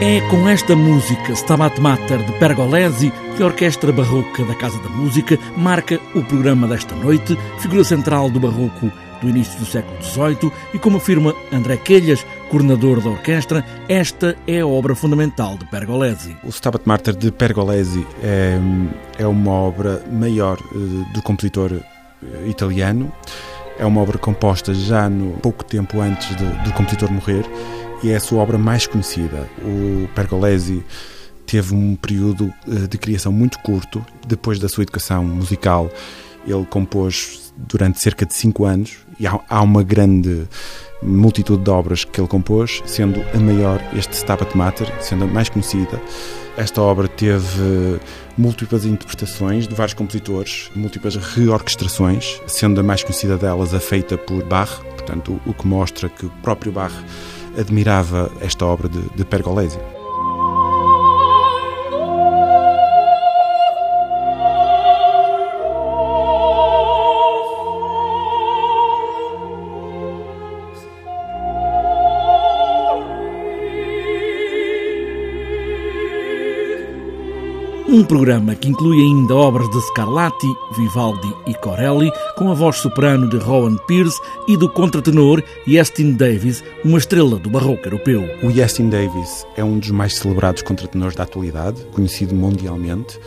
É com esta música Stabat Mater de Pergolesi que a Orquestra Barroca da Casa da Música marca o programa desta noite, figura central do barroco do início do século XVIII e, como afirma André Quelhas, coordenador da orquestra, esta é a obra fundamental de Pergolesi. O Stabat Mater de Pergolesi é, é uma obra maior eh, do compositor eh, italiano, é uma obra composta já no pouco tempo antes de, do compositor morrer e é a sua obra mais conhecida. O Pergolesi teve um período eh, de criação muito curto, depois da sua educação musical ele compôs durante cerca de cinco anos e há, uma grande multitude de obras que ele compôs, sendo a maior este Stabat Mater, sendo a mais conhecida. Esta obra teve múltiplas interpretações de vários compositores, múltiplas reorquestrações, sendo a mais conhecida delas a feita por Bach, portanto, o que mostra que o próprio Bach admirava esta obra de, de Pergolesi. Um programa que inclui ainda obras de Scarlatti, Vivaldi e Corelli, com a voz soprano de Rowan Pierce e do contratenor Yestin Davis, uma estrela do barroco europeu. O Yestin Davis é um dos mais celebrados contratenores da atualidade, conhecido mundialmente.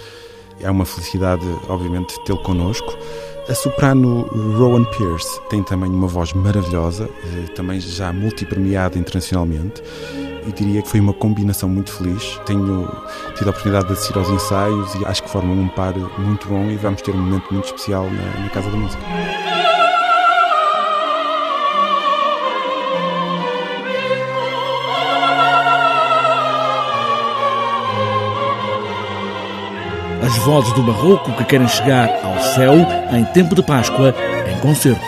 É uma felicidade, obviamente, tê-lo connosco. A soprano Rowan Pierce tem também uma voz maravilhosa, eh, também já multipremiada internacionalmente e diria que foi uma combinação muito feliz. Tenho tido a oportunidade de assistir aos ensaios e acho que formam um par muito bom e vamos ter um momento muito especial na, na Casa da Música. As vozes do barroco que querem chegar ao céu em tempo de Páscoa em concerto.